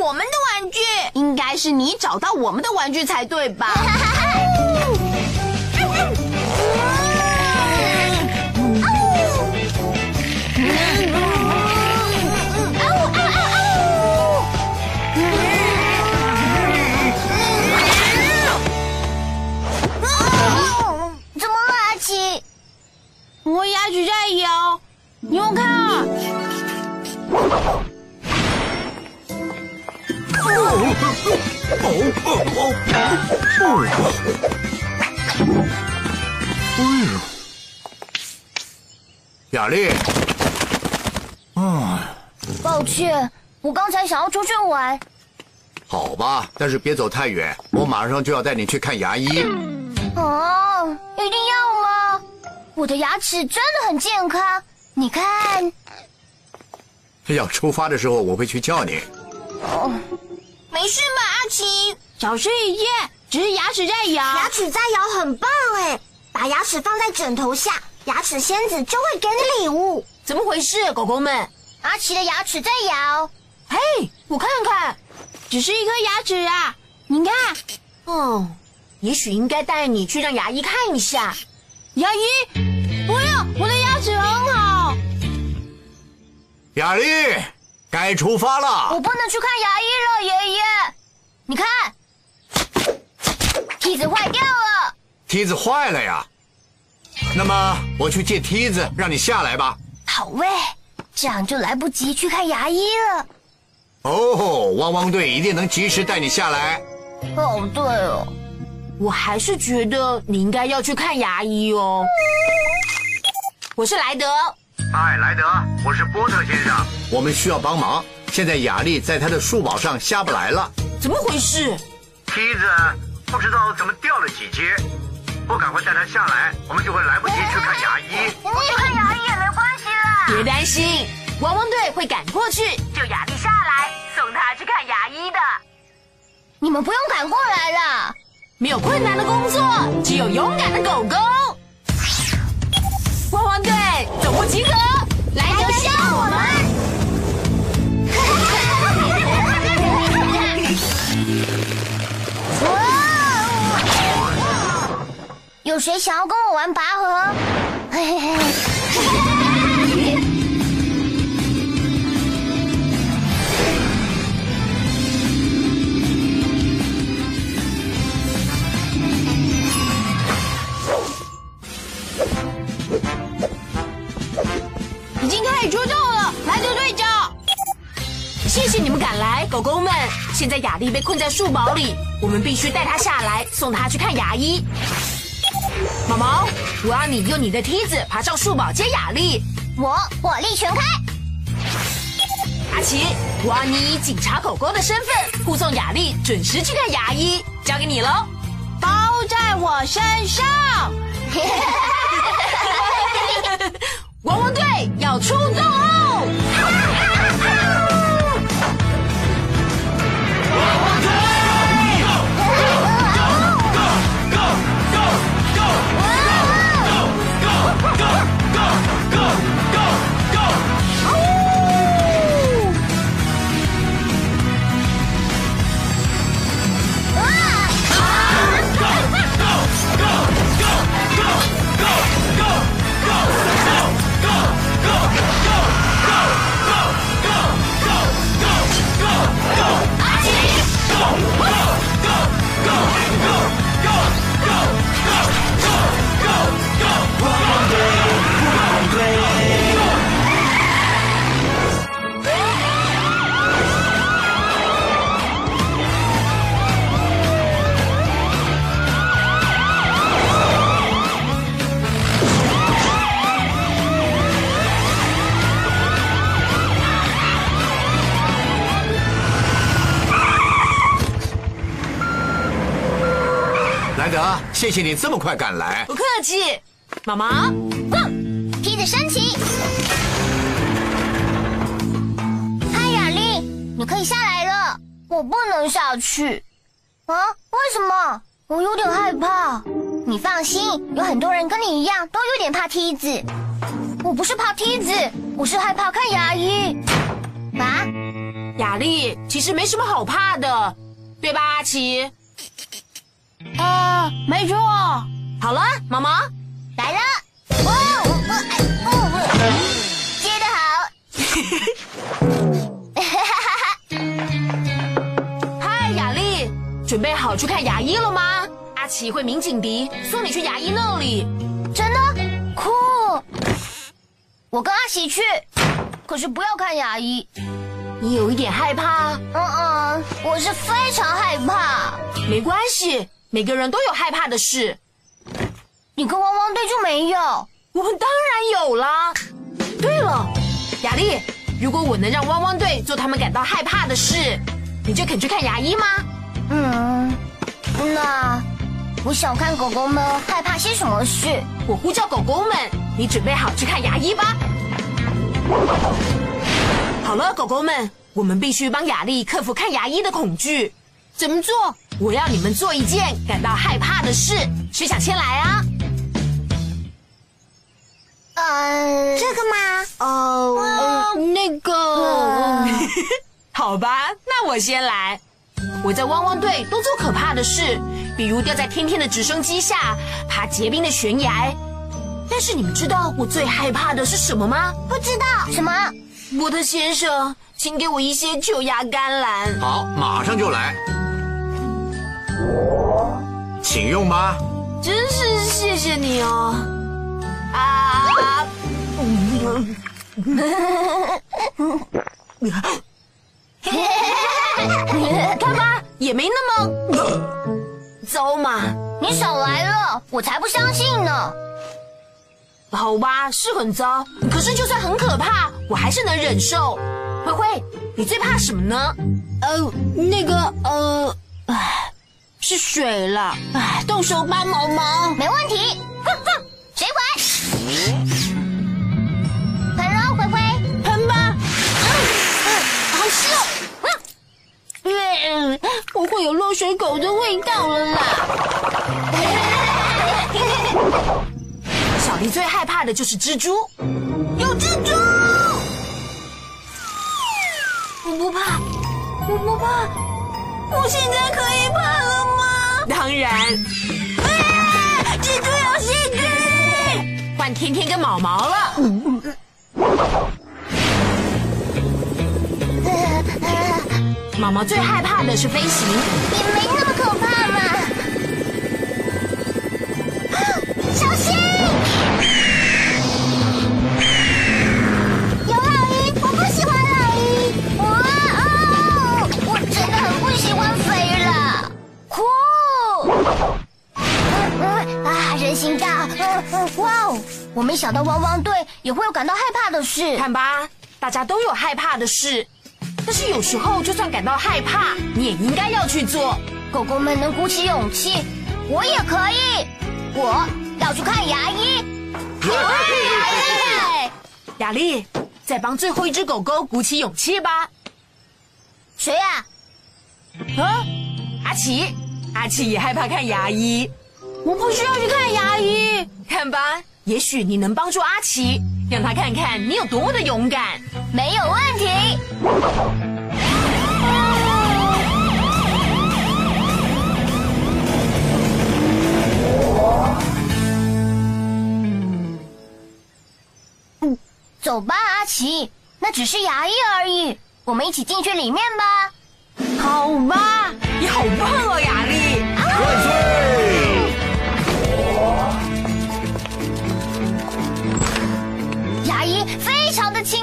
我们的玩具，应该是你找到我们的玩具才对吧？怎么了，阿奇？我牙齿在摇，你有看啊？雅丽，抱歉，我刚才想要出去玩。好吧，但是别走太远，我马上就要带你去看牙医。哦，一定要吗？我的牙齿真的很健康，你看。要出发的时候我会去叫你。哦，没事吧，阿奇？小事一件，只是牙齿在摇。牙齿在摇很棒哎！把牙齿放在枕头下，牙齿仙子就会给你礼物。怎么回事，狗狗们？阿奇的牙齿在摇，嘿，我看看，只是一颗牙齿啊！你看，哦，也许应该带你去让牙医看一下。牙医，不用，我的牙齿很好。雅丽，该出发了我。不能去看牙医了，爷爷。你看，梯子坏掉了。梯子坏了呀。那么我去借梯子，让你下来吧。好喂，这样就来不及去看牙医了。哦，汪汪队一定能及时带你下来。哦，对哦，我还是觉得你应该要去看牙医哦。我是莱德，嗨，莱德，我是波特先生，我们需要帮忙。现在雅丽在她的树堡上下不来了，怎么回事？梯子不知道怎么掉了几阶。不赶快带她下来，我们就会来不及去看牙医。不去看牙医也没关系啦。别担心，汪汪队会赶过去救雅丽下来，送她去看牙医的。你们不用赶过来了。没有困难的工作，只有勇敢的狗狗。谁想要跟我玩拔河？嘿嘿嘿。已经开始出动了，莱德队长。谢谢你们赶来，狗狗们。现在雅丽被困在树堡里，我们必须带她下来，送她去看牙医。我要你用你的梯子爬上树堡接雅丽。我火力全开，阿奇，我要你以警察狗狗的身份护送雅丽准时去看牙医，交给你喽，包在我身上。汪汪队要出动哦！谢谢你这么快赶来。不客气，妈妈。梯子升起。嗨，雅丽，你可以下来了。我不能下去。啊？为什么？我有点害怕。你放心，有很多人跟你一样都有点怕梯子。我不是怕梯子，我是害怕看牙医。啊？雅丽，其实没什么好怕的，对吧，阿奇？啊，没错。好了，妈妈来了。哦，哦，接得好。嗨，雅丽，准备好去看牙医了吗？阿奇会鸣警笛，送你去牙医那里。真的？酷！我跟阿奇去，可是不要看牙医。你有一点害怕？嗯嗯，我是非常害怕。没关系，每个人都有害怕的事。你跟汪汪队就没有？我们当然有啦。对了，雅丽，如果我能让汪汪队做他们感到害怕的事，你就肯去看牙医吗？嗯，那我想看狗狗们害怕些什么事。我呼叫狗狗们，你准备好去看牙医吧。好了，狗狗们，我们必须帮雅丽克服看牙医的恐惧。怎么做？我要你们做一件感到害怕的事。谁想先来啊？呃，这个吗？哦，那个，好吧，那我先来。我在汪汪队都做可怕的事，比如掉在天天的直升机下，爬结冰的悬崖。但是你们知道我最害怕的是什么吗？不知道什么。波特先生，请给我一些球芽甘蓝。好，马上就来，请用吧。真是谢谢你哦。啊！看吧，也没那么糟嘛。你少来了，我才不相信呢。好吧，是很糟，可是就算很可怕，我还是能忍受。灰灰，你最怕什么呢？呃，那个，呃，唉，是水了。哎，动手吧，毛毛。没问题。哼哼，谁管？喷喽，灰灰。喷吧。嗯嗯，好湿哦。嗯，不会有落水狗的味道了啦。小丽最害怕的就是蜘蛛，有蜘蛛！我不怕，我不怕，我现在可以怕？当然。啊！蜘蛛有细菌！换天天跟毛毛了。毛毛最害怕的是飞行，也没那么可怕啊，人行道。嗯嗯，哇哦！我没想到汪汪队也会有感到害怕的事。看吧，大家都有害怕的事，但是有时候就算感到害怕，你也应该要去做。狗狗们能鼓起勇气，我也可以。我。要去看牙医。雅丽，再帮最后一只狗狗鼓起勇气吧。谁呀？啊，阿奇，阿奇也害怕看牙医。我不需要去看牙医。看吧，也许你能帮助阿奇，让他看看你有多么的勇敢。没有问题。走吧，阿奇，那只是牙医而已。我们一起进去里面吧。好吧，你好棒哦，雅丽！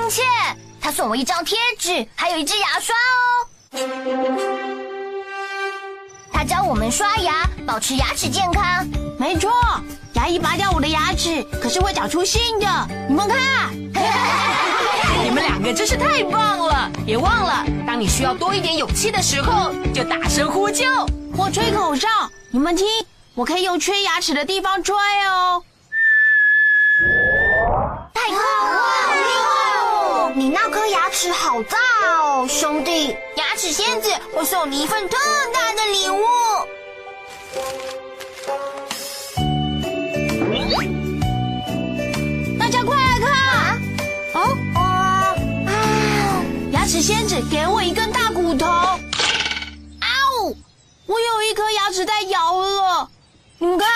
亲切，他送我一张贴纸，还有一支牙刷哦。他教我们刷牙，保持牙齿健康。没错，牙医拔掉我的牙齿，可是会长出新的。你们看，你们两个真是太棒了！别忘了，当你需要多一点勇气的时候，就大声呼救。或吹口哨，你们听，我可以用缺牙齿的地方吹哦。齿好大哦，兄弟。牙齿仙子，我送你一份特大的礼物。大家快来看！哦，啊！牙齿仙子给我一根大骨头。啊呜！我有一颗牙齿在摇了。你们看，